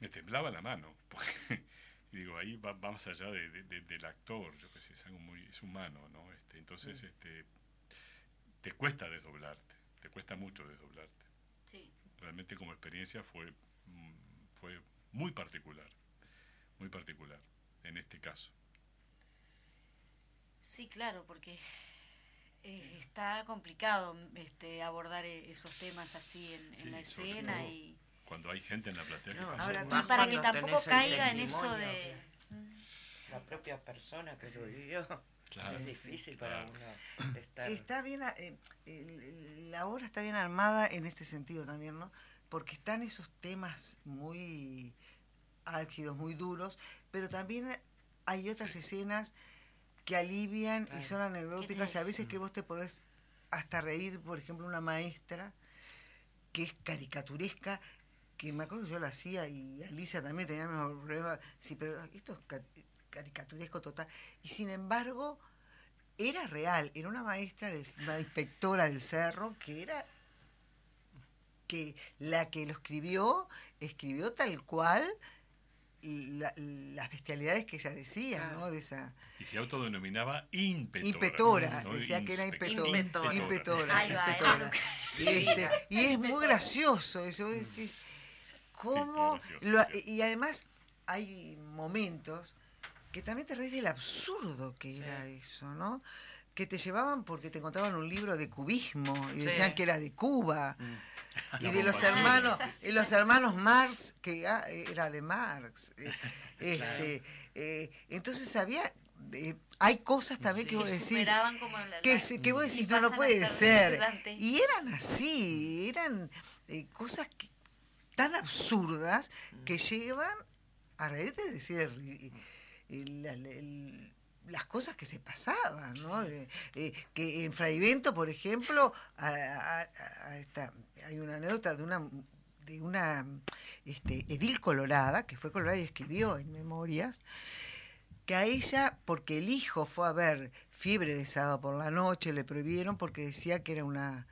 me temblaba la mano <laughs> porque digo ahí va, va más allá de- de- de- del actor yo qué sé es algo muy es humano no este entonces este te cuesta desdoblarte te cuesta mucho desdoblarte. Sí. realmente como experiencia fue mm, fue muy particular muy particular en este caso Sí, claro, porque eh, está complicado este, abordar eh, esos temas así en, en Sí, la sobre escena y, cuando hay gente en la platea que No, ahora y para que tampoco caiga en eso de... La propia persona que lo vivió. <laughs> Claro. Es difícil para Claro. uno estar. Está bien, a- eh, la obra está bien armada en este sentido también, ¿no? Porque están esos temas muy álgidos, muy duros, pero también hay otras escenas que alivian y son anecdóticas a veces que vos te podés hasta reír, por ejemplo, una maestra que es caricaturesca, que me acuerdo que yo la hacía y Alicia también tenía el mismo problema, sí, pero esto es ca- caricaturesco total. Y sin embargo, era real, era una maestra, de, una inspectora del cerro, que era que la que lo escribió, escribió tal cual la- las bestialidades que ella decía, Claro. ¿no? De esa Y se autodenominaba impetora. impetora, ¿no? decía que era impetora. Impetora. Y, <laughs> este, y es muy gracioso eso, vos decís, ¿cómo? gracioso, lo- sí. y además hay momentos que también te reís del absurdo que era eso, ¿no? Que te llevaban porque te contaban un libro de cubismo y Sí. decían que era de Cuba. Mm. <laughs> Y de los hermanos, Ah, y los hermanos Marx, que ah, era de Marx. eh, <laughs> este, eh, entonces había, eh, hay cosas también que vos decís, superaban como la- que, que vos y decís, no, no puede ser. Y eran así, eran eh, cosas que- tan absurdas que llevan a reírte de decir el el- las cosas que se pasaban, ¿no? Eh, eh, que en Fraivento, por ejemplo, hay una anécdota de una de una este, edil colorada, que fue colorada y escribió en memorias, que a ella, porque el hijo fue a ver Fiebre de sábado por la noche, le prohibieron porque decía que era una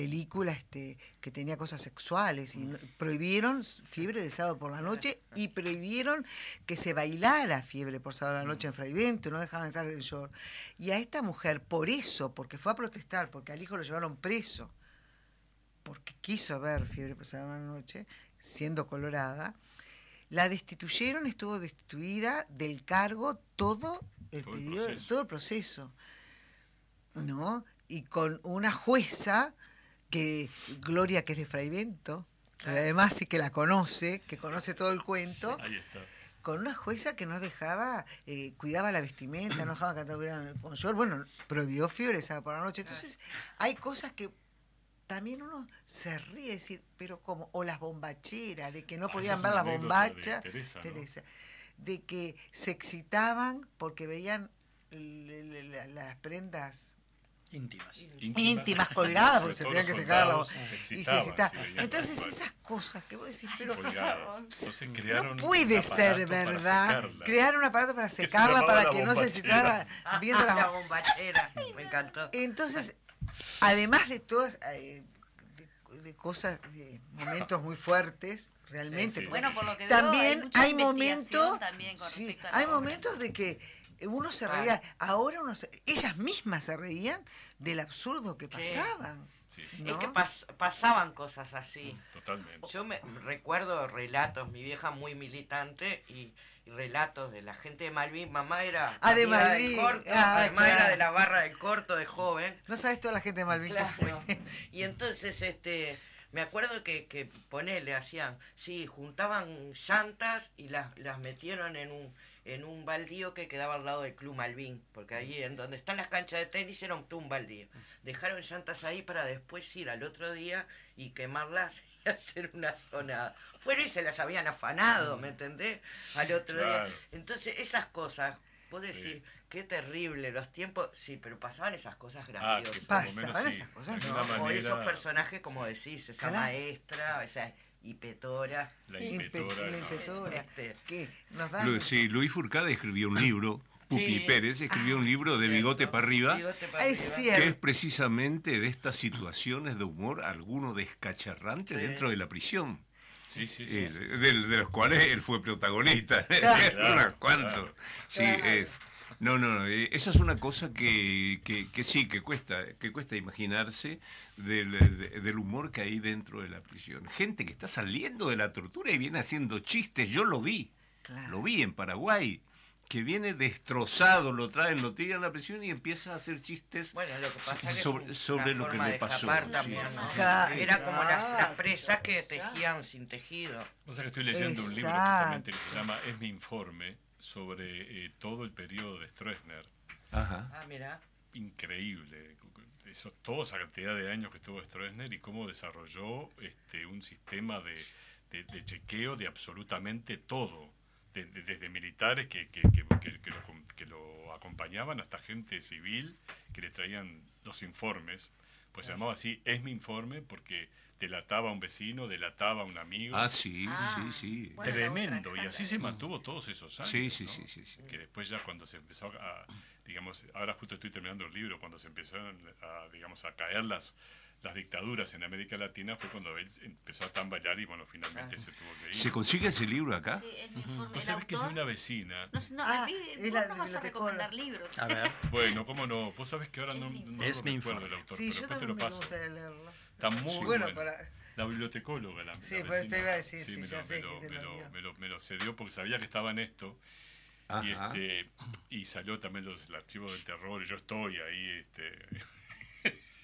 película este, que tenía cosas sexuales y no- prohibieron Fiebre de sábado por la noche y prohibieron que se bailara Fiebre por sábado por la noche en Fraivento, no dejaban estar el short. Y a esta mujer, por eso, porque fue a protestar, porque al hijo lo llevaron preso, porque quiso ver Fiebre por sábado por la noche, siendo colorada, la destituyeron, estuvo destituida del cargo todo el Todo el periodo, proceso. todo el proceso. ¿No? Y con una jueza que, Gloria, que es de Fraivento, que además sí que la conoce, que conoce todo el cuento, Ahí está. con una jueza que no dejaba, eh, cuidaba la vestimenta, no dejaba cantar con short, bueno, prohibió fiebre sábado por la noche. Entonces, hay cosas que también uno se ríe, decir, pero como, o las bombacheras, de que no Ah, podían ver es las de bombachas, Teresa, ¿no? Teresa, de que se excitaban porque veían las prendas Íntimas. íntimas colgadas porque se tenían que secar la se y se excitaban, Entonces esas cosas que vos decís, pero. Entonces no puede ser verdad crear un aparato para se secarla para que no se excitara viendo la <laughs> la bombachera. Me encantó. entonces además de todas eh, de, de cosas, de momentos muy fuertes, realmente. Sí, sí. Bueno, por lo que veo, también hay hay momentos, también con sí, hay obra. momentos de que uno se reía, ahora uno se- ellas mismas se reían del absurdo que pasaban. Sí, ¿no? Es que pas- pasaban cosas así. totalmente. Yo me recuerdo relatos, mi vieja muy militante y, y relatos de la gente de Malvin. Mamá era Ah, de del corto, Ah, mamá claro. era de la barra del corto de joven. No sabes toda la gente de Malvin que Claro. fue. Y entonces, este, me acuerdo que, que ponele, hacían, sí, juntaban llantas y las, las metieron en un, en un baldío que quedaba al lado del Club Malvin, porque allí en donde están las canchas de tenis era un, un baldío. Dejaron llantas ahí para después ir al otro día y quemarlas <laughs> y hacer una zona. Fueron y se las habían afanado, ¿me entendés? Al otro Claro. día. Entonces, esas cosas, vos Sí. decís, qué terrible los tiempos, sí, pero pasaban esas cosas Ah, graciosas. Pasaban sí, esas cosas, ¿no? O esos manera, personajes, como decís, esa Claro. maestra, esa hipetora. La Impet- inventora, la impetora. Que nos dan Lu- sí, Luis Furcade escribió un libro, Pupi Sí. Pérez escribió un libro de bigote para arriba, bigote para Es arriba. cierto. que es precisamente de estas situaciones de humor, alguno descacharrante Sí. dentro de la prisión, Sí, sí, eh, sí. sí, sí. de, de los cuales él fue protagonista. Claro. <laughs> Cuantos. Claro. Sí, es. No, no, no, eh, esa es una cosa que, que, que sí, que cuesta, que cuesta imaginarse del, de- del humor que hay dentro de la prisión. Gente que está saliendo de la tortura y viene haciendo chistes, yo lo vi, Claro. lo vi en Paraguay, que viene destrozado, lo traen, lo tiran a la prisión y empieza a hacer chistes. Bueno, lo que pasa es que Sobre- es sobre una lo que le pasó, también, ¿no? Era como las, presas que tejían sin tejido. O sea que estoy leyendo un libro justamente que se llama Es mi informe sobre eh, todo el periodo de Stroessner. Ajá. Ah, mira. Increíble. Eso, toda esa cantidad de años que estuvo Stroessner y cómo desarrolló este, un sistema de, de- de chequeo de absolutamente todo. De- de- desde militares que, que, que- que- que lo, com- que lo acompañaban hasta gente civil que le traían los informes. Pues se llamaba así, es mi informe, porque delataba a un vecino, delataba a un amigo. Ah, sí, Ah, sí, sí. bueno. la Tremendo, y así se mantuvo todos esos años. Sí, sí, ¿no? sí, sí, sí. Que después ya cuando se empezó a, digamos, ahora justo estoy terminando el libro, cuando se empezaron a, digamos, a caer las, las dictaduras en América Latina fue cuando él empezó a tambalear y bueno, finalmente se tuvo que ir. ¿Se consigue ese libro acá? Sí, es mi informe. Vos El sabés que es de una vecina. No, sé, no, Ah, a mí, es vos la no vas a recomendar libros. A ver, <laughs> Bueno, cómo no. Vos sabés que ahora no, no, no Es mi informe. el autor, Sí, pero yo después te también lo me paso. gustaría leerlo. Está muy bueno, bueno. para... La bibliotecóloga, la, Sí, la por eso te iba a decir, sí, me ya lo, sé me que lo, te me lo me lo- me lo cedió porque sabía que estaba en esto. Y, Ajá. este, y salió también los, el archivo del terror, y yo estoy ahí este,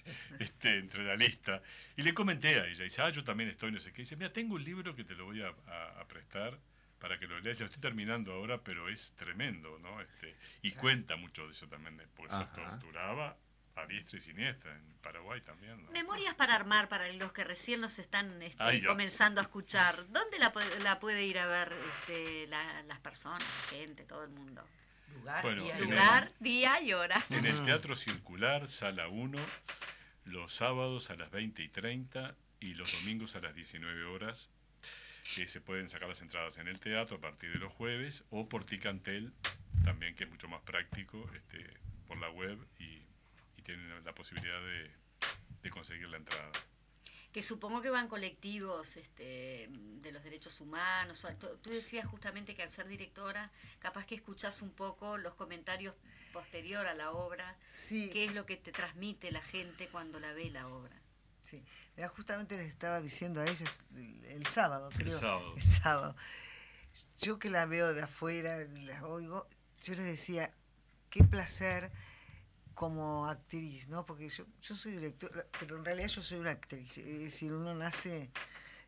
<laughs> este, entre la lista. Y le comenté a ella, y dice, ah, yo también estoy, no sé qué. Y dice, mira, tengo un libro que te lo voy a, a- a prestar para que lo leas. Lo estoy terminando ahora, pero es tremendo, ¿no? Este, y cuenta mucho de eso también, porque torturaba a diestra y siniestra, en Paraguay también. ¿no? Memorias para armar para los que recién nos están este, Ay, comenzando a escuchar. ¿Dónde la, puede- la puede ir a ver este, la- las personas, la gente, todo el mundo? Lugar, Bueno, día el-. Lugar, día y hora. En el Teatro Circular, Sala 1, los sábados a las 20 y 30 y los domingos a las 19 horas. que se pueden sacar las entradas en el teatro a partir de los jueves o por Ticantel, también que es mucho más práctico, este, por la web y, y tienen la posibilidad de, de conseguir la entrada. Que supongo que van colectivos este, de los derechos humanos. o- Tú decías justamente que al ser directora, capaz que escuchás un poco los comentarios posterior a la obra. Sí, ¿Qué es lo que te transmite la gente cuando la ve la obra? sí. Mira, justamente les estaba diciendo a ellos el, el sábado, El creo. sábado. El sábado. Yo que la veo de afuera, la oigo, yo les decía, qué placer como actriz, ¿no? Porque yo, yo soy directora, pero en realidad yo soy una actriz. Es decir, uno nace...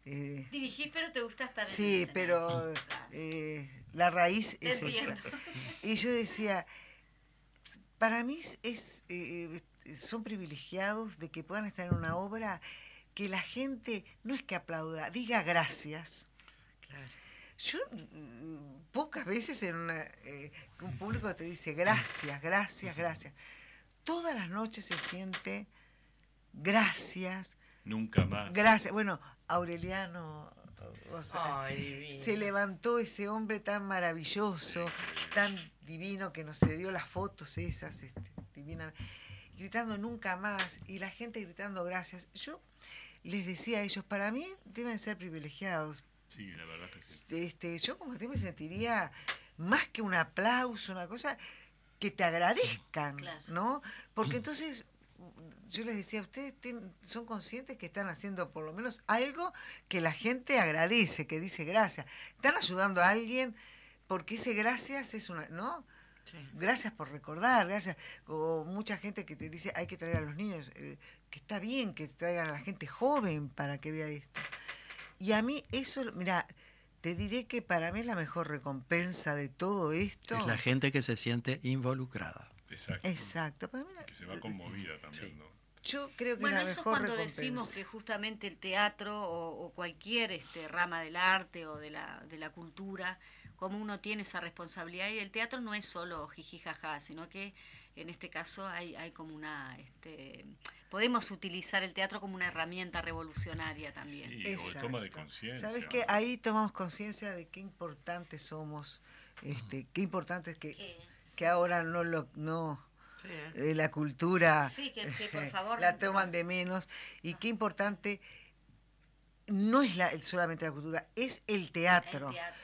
eh, Dirigís, pero te gusta estar sí, pero eh, la raíz es esa. Y yo decía, para mí es, eh, son privilegiados de que puedan estar en una obra que la gente no es que aplauda, diga gracias. Claro. Yo mm, pocas veces en una, eh, un público te dice gracias, gracias, gracias. Todas las noches se siente gracias, Nunca más. gracias. Bueno, Aureliano, o sea, Ay, divino. se levantó ese hombre tan maravilloso, tan divino que nos dio las fotos esas, este, divina, gritando nunca más y la gente gritando gracias. Yo les decía a ellos, para mí deben ser privilegiados. Sí, la verdad que sí. Este, yo como te me sentiría más que un aplauso, una cosa que te agradezcan, Claro. ¿no? Porque entonces yo les decía, ustedes tienen- son conscientes que están haciendo por lo menos algo que la gente agradece, que dice gracias. Están ayudando a alguien porque ese gracias es una, ¿no? Sí. Gracias por recordar, gracias. O mucha gente que te dice hay que traer a los niños, eh, que está bien que traigan a la gente joven para que vea esto. Y a mí eso, mira, te diré que para mí es la mejor recompensa de todo esto. Es la gente que se siente involucrada. Exacto. Exacto. para mí la- Que se va conmovida también, Sí. ¿no? yo creo que Bueno, eso es cuando recompensa. decimos que justamente el teatro o, o cualquier este, rama del arte o de la, de la cultura, como uno tiene esa responsabilidad, y el teatro no es solo jiji jaja, sino que en este caso hay, hay como una... Este, podemos utilizar el teatro como una herramienta revolucionaria también. Sí, o toma de Exacto. conciencia. ¿Sabes qué? Ahí tomamos conciencia de qué importantes somos, este, qué importante es que, Que- que ahora no lo no Sí. eh, la cultura Sí, que- que por <laughs> favor- la toman de menos y qué importante no es la, solamente la cultura, es el teatro. el teatro.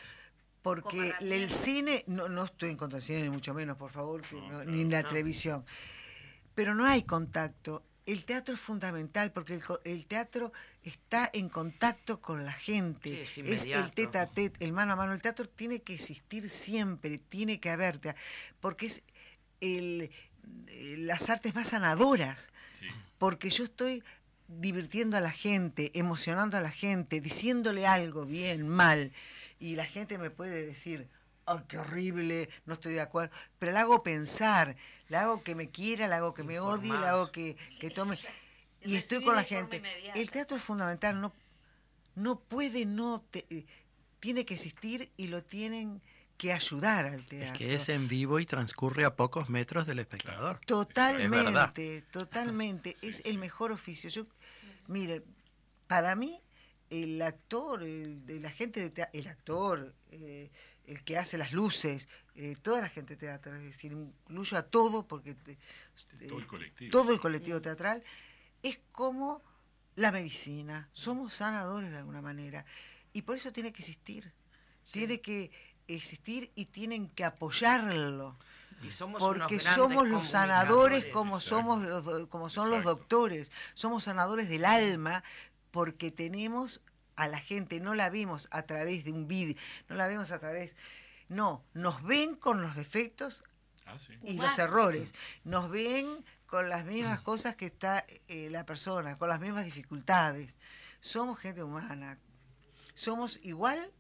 Porque el cine, no, no estoy en contra del cine, ni mucho menos, por favor, que No, no- claro. ni la No. televisión. Pero no hay contacto. El teatro es fundamental porque el, co- el teatro está en contacto con la gente. Sí, es es el tete a tete, el mano a mano. El teatro tiene que existir siempre, tiene que haber, porque es el, eh, las artes más sanadoras Sí. porque yo estoy divirtiendo a la gente, emocionando a la gente, diciéndole algo bien, mal, y la gente me puede decir, ¡ay, qué horrible! No estoy de acuerdo, pero la hago pensar, la hago que me quiera, la hago que me odie, la hago que, que tome... Y <laughs> estoy con la gente. inmediata, El teatro es fundamental, no, no puede, no, te- tiene que existir y lo tienen que ayudar al Es teatro. que es en vivo y transcurre a pocos metros del espectador. verdad. Totalmente, totalmente. Sí, es <laughs> sí. el mejor oficio. Yo, mire, para mí, el actor, el, de la gente de tea- el actor, eh, el que hace las luces, eh, toda la gente de teatro, es decir, incluyo a todo, porque te- Todo el eh, colectivo. todo el colectivo teatral, es como la medicina. Somos sanadores de alguna manera. Y por eso tiene que existir. Tiene que existir y tienen que apoyarlo Y somos unos porque somos los sanadores como somos los do- como son los doctores somos sanadores del alma porque tenemos a la gente no la vemos a través de un vídeo no la vemos a través no nos ven con los defectos Ah, sí. y los errores nos ven con las mismas cosas que está eh, la persona con las mismas dificultades somos gente humana somos igual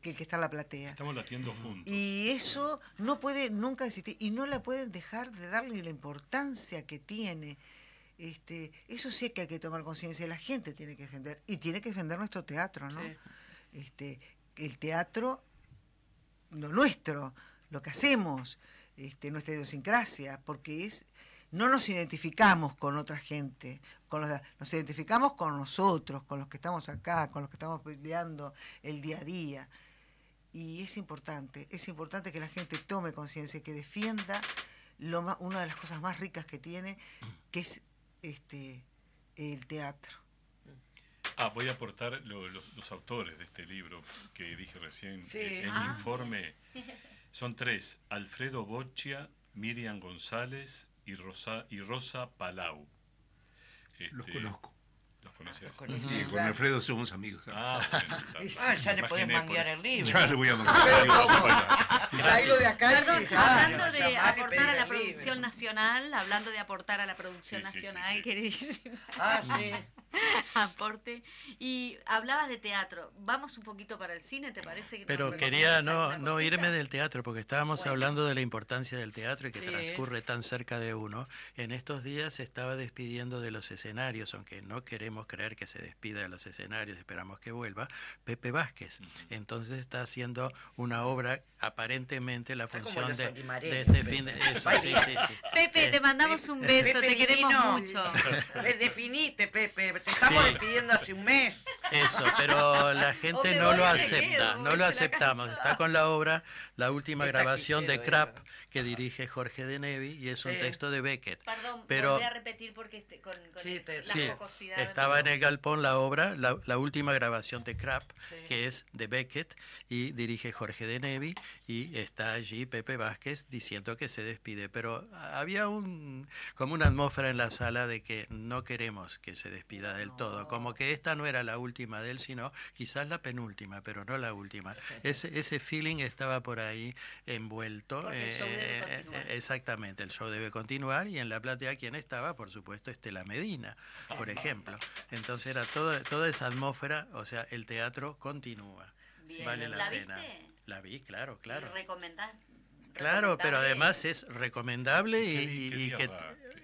que el que está en la platea Estamos latiendo juntos. y eso no puede nunca existir y no la pueden dejar de darle la importancia que tiene. Este, eso sí que hay que tomar conciencia, la gente tiene que defender y tiene que defender nuestro teatro, ¿no? Sí. Este, el teatro lo nuestro, lo que hacemos, este, nuestra idiosincrasia, porque es no nos identificamos con otra gente, con los, nos identificamos con nosotros, con los que estamos acá, con los que estamos peleando el día a día. Y es importante, es importante que la gente tome conciencia que defienda lo ma- una de las cosas más ricas que tiene, que es este el teatro. Ah, voy a aportar lo- los, los autores de este libro que dije recién Sí. eh, en Ah. mi informe. Son tres, Alfredo Boccia, Miriam González y Rosa, y Rosa Palau. Los Este, conozco. ¿Los conocías? Los conocí. Sí, con claro. Alfredo somos amigos. Ah, bueno, claro. Sí. Ah, ya le podés por manguear el libro. Ya le voy a mandar. Salgo de acá y Perdón, hablando "Ah, de aportar a la producción libro". nacional, hablando de aportar a la producción Sí, sí, sí, nacional, sí. queridísima, Ah, sí. <laughs> aporte. Y hablabas de teatro. Vamos un poquito para el cine, ¿te parece? que Pero quería no, no irme del teatro, porque estábamos Bueno. hablando de la importancia del teatro y que Sí. transcurre tan cerca de uno. En estos días se estaba despidiendo de los escenarios, aunque no queremos creer que se despida de los escenarios, esperamos que vuelva, Pepe Vázquez. Entonces está haciendo una obra, aparentemente la función de, este Pepe. fin de... Eso, Ay, sí, sí, sí. <laughs> Pepe, Eh, te mandamos un beso, Pepe te queremos divino. mucho. <laughs> Eh, Definite, Pepe. Te estamos Sí. despidiendo hace un mes. Eso, pero la <laughs> gente no lo acepta, quedo, no lo aceptamos. Está con la obra, la última Está grabación de Crap, eso. Que dirige Jorge de Nevi, y es un Sí. texto de Beckett. Perdón, Pero- volví a repetir porque este- con, con Sí, el- te- la Sí, jocosidad. estaba en el galpón la obra, la, la última grabación de Crap, Sí. que es de Beckett, y dirige Jorge de Nevi, y está allí Pepe Vázquez diciendo que se despide. Pero había un como una atmósfera en la sala de que no queremos que se despida del todo, como que esta no era la última de él, sino quizás la penúltima, pero no la última. <laughs> Ese, ese feeling estaba por ahí envuelto. Porque el show debe eh, continuar. Eh, exactamente, el show debe continuar y en la platea quien estaba, por supuesto, Estela Medina, por ejemplo. Entonces era toda, toda esa atmósfera, o sea, el teatro continúa. Bien. Vale la, ¿La pena. viste? La vi, claro, claro. ¿Recomendás? Claro, pero además es recomendable y, ¿Qué di- y- qué y día que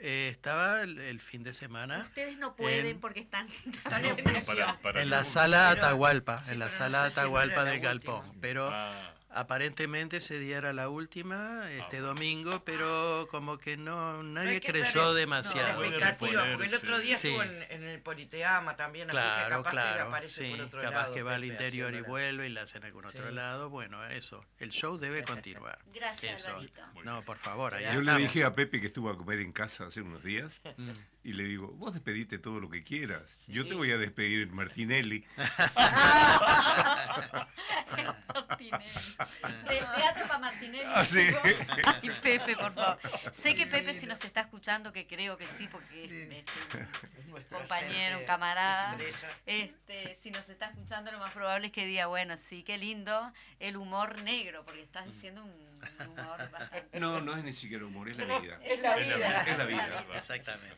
eh, estaba el, el fin de semana Ustedes no pueden en- porque están, Están en en Pero función. <laughs> para- para en la sala Atahualpa, en la sala Atahualpa del Galpón. Pero Ah, aparentemente ese día era la última, este bueno. domingo, pero como que no No nadie que creyó estar no, demasiado. expectativa, porque el otro día reponerse. estuvo Sí. en, en el Politeama también, así que Claro, capaz que claro, aparece sí, por otro capaz lado. que va al interior y vuelve y la hacen en algún otro Sí. lado. Bueno, eso, el show debe continuar. Gracias, Eso. No, por favor, Yo le dije a Pepe que estuvo a comer en casa hace unos días Mm. Y le digo, vos despedite todo lo que quieras. Yo te voy a despedir Martinelli. <laughs> Martinelli. Del teatro para Martinelli. Ah, sí. <laughs> Y Pepe, por favor. Sé que Pepe, si nos está escuchando, que creo que sí, porque es este, Nuestro compañero, camarada. Este, si nos está escuchando, lo más probable es que diga, bueno, sí, qué lindo el humor negro, porque estás diciendo un humor bastante. No, no es ni siquiera humor, es la vida. Es la Es la vida. vida. Es la vida. Exactamente.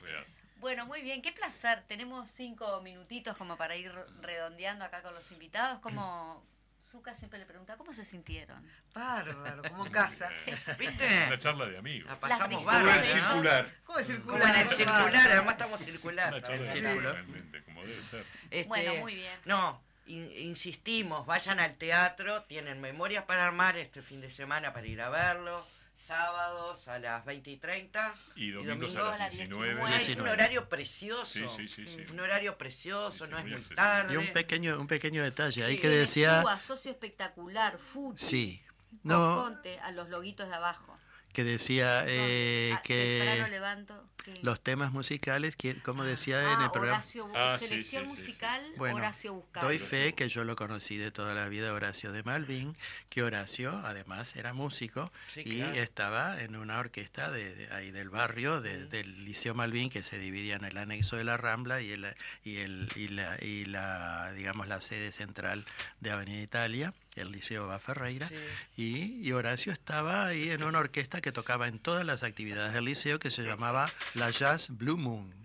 Bueno, muy bien, qué placer. Tenemos cinco minutitos como para ir redondeando acá con los invitados. Como <clears throat> Zuka siempre le pregunta, ¿cómo se sintieron? Bárbaro, como en casa. Una ¿Viste? charla de amigos. La pasamos bárbaro, ¿no? circular. ¿Cómo es Como en el circular, además estamos circular. Una charla de Sí. amigos, realmente, como debe ser. Este, Bueno, muy bien. No, in- insistimos, vayan al teatro, tienen memorias para armar este fin de semana para ir a verlo. Sábados a las 20 y 30. Y domingos domingo a las 19. Bueno, Es un 19. horario precioso. Sí, sí, sí, sí. Un horario precioso, Sí, sí, no es muy accesible. tarde. Y un pequeño, un pequeño detalle ahí que decía, Cuba, socio espectacular, Futi. sí, No. no, Conte a los loguitos de abajo. Que decía eh, Ah, que levanto. los temas musicales, que, como decía en Ah, el programa, Horacio, Ah, sí, selección sí, sí, sí. musical, Bueno, Horacio Buscado. doy fe que yo lo conocí de toda la vida, Horacio de Malvin, que Horacio además era músico Sí, y claro. estaba en una orquesta de, de ahí del barrio, de- del Liceo Malvin, que se dividía en el anexo de la Rambla y, el, y, el, y, la, y la, digamos, la sede central de Avenida Italia, el Liceo Va Ferreira. Sí. Y, y Horacio estaba ahí en una orquesta que tocaba en todas las actividades del liceo que se llamaba la Jazz Blue Moon.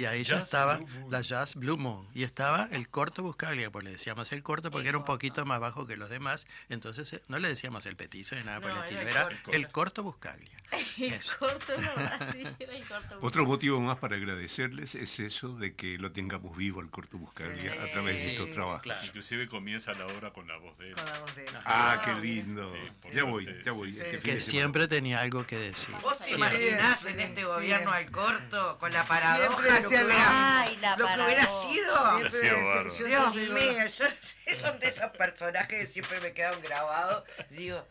Y ahí ya estaba Blue la Jazz Blue Moon. Y estaba el corto Buscaglia, pues le decíamos el corto porque El era un poquito más bajo que los demás. Entonces eh, no le decíamos el petizo ni nada por No, el estilo. el Era corto. el corto Buscaglia. <laughs> El Eso. corto, sí, era el corto. Otro motivo más para agradecerles es eso de que lo tengamos vivo al corto Buscaglia a través de estos trabajos. claro. Inclusive comienza la obra con la voz de él. Con la voz de él. Ah, qué lindo. Ya voy, ya voy. sí, este Que siempre tenía algo que decir. ¿Vos te imaginás en este gobierno al corto con la paradoja? Lo que hubiera, Ay, la lo que hubiera paradoja. sido. Siempre yo Dios mío, yo- son de esos personajes que siempre me quedan grabados. Digo,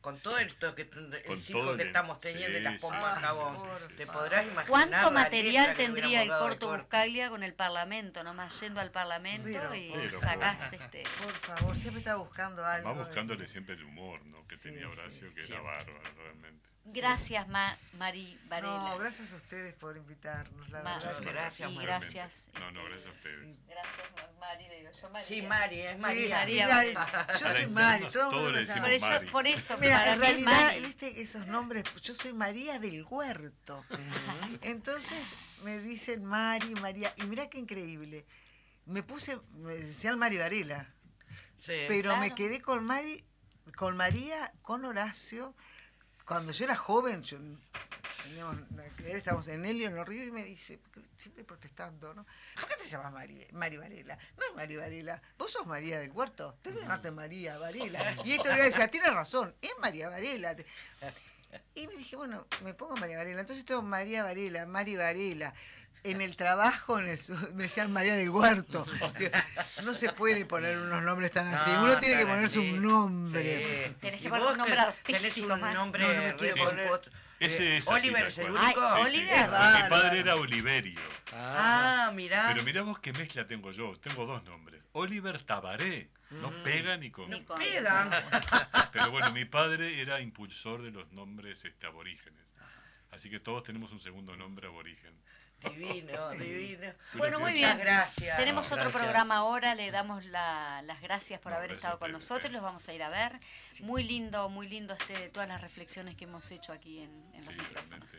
con todo esto que el todo que estamos teniendo de sí, las pompas sí, jabón. sí, sí, Te sí. podrás imaginar. ¿Cuánto material tendría el corto Buscaglia con el Parlamento? Nomás yendo al Parlamento Pero, y pero, sacás este. Por favor, siempre está buscando algo. Va buscándole siempre el humor, ¿no? Que Sí, tenía sí, Horacio, que sí, era sí. bárbaro, realmente. Gracias, Ma Mari Varela. No, gracias a ustedes por invitarnos, la Ma- verdad. Gracias, Mari. gracias. No, no, gracias a ustedes. Gracias, Mari, le digo yo, María. Sí, Mari, es Sí, María. Yo soy Mari, todo el todos mundo le me llama Por eso, por eso Mira, para en realidad, Mari. viste esos nombres, yo soy María del Huerto. Entonces me dicen Mari, María, y mira qué increíble. Me puse, me decían Mari Varela, Sí. pero me quedé con Mari, con María, con Horacio. Cuando yo era joven, yo, teníamos, estábamos en Helio, en los ríos, y me dice, siempre protestando, ¿no? ¿Por qué te llamas Mari, Mari Varela? No es Mari Varela, vos sos María del Huerto, tenés que llamarte María Varela. Y esto le decía, tienes razón, es María Varela. Y me dije, bueno, me pongo María Varela. Entonces tengo María Varela, Mari Varela. En el trabajo en el su- me decían María del Huerto. <laughs> No se puede poner unos nombres tan así. No, Uno tiene que ponerse así. un nombre. Sí. Tenés que poner un nombre artístico, Tenés un nombre No, no me quiero re- poner- otro. Ese es Oliver es el único. Ay, Sí, sí. Oliver. Mi padre era Oliverio. Ah, mirá. Pero mirá vos qué mezcla tengo yo. Tengo dos nombres. Oliver Tabaré. No pega ni con... Ni con- Pegan. <laughs> Pero bueno, mi padre era impulsor de los nombres este, aborígenes. Así que todos tenemos un segundo nombre aborigen. Divino, divino. Bueno, muy Muchas bien. gracias. Tenemos No, otro gracias. programa ahora, le damos la- las gracias por No, haber gracias estado con nosotros, sí. los vamos a ir a ver. Muy lindo, muy lindo este, todas las reflexiones que hemos hecho aquí en, en los Sí, micrófonos.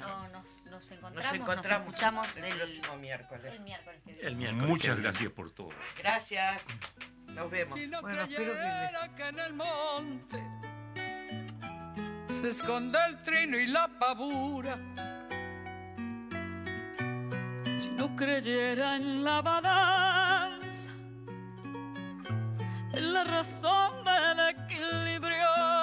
No, nos, nos Nos encontramos, nos, encontramos escuchamos el, el, próximo miércoles. el miércoles que viene. El miércoles. Muchas que gracias por todo. Gracias. Nos vemos. Si no Bueno, espero que que en el monte se esconde el trino y la pavura si no creyera en la balanza, en la razón del equilibrio.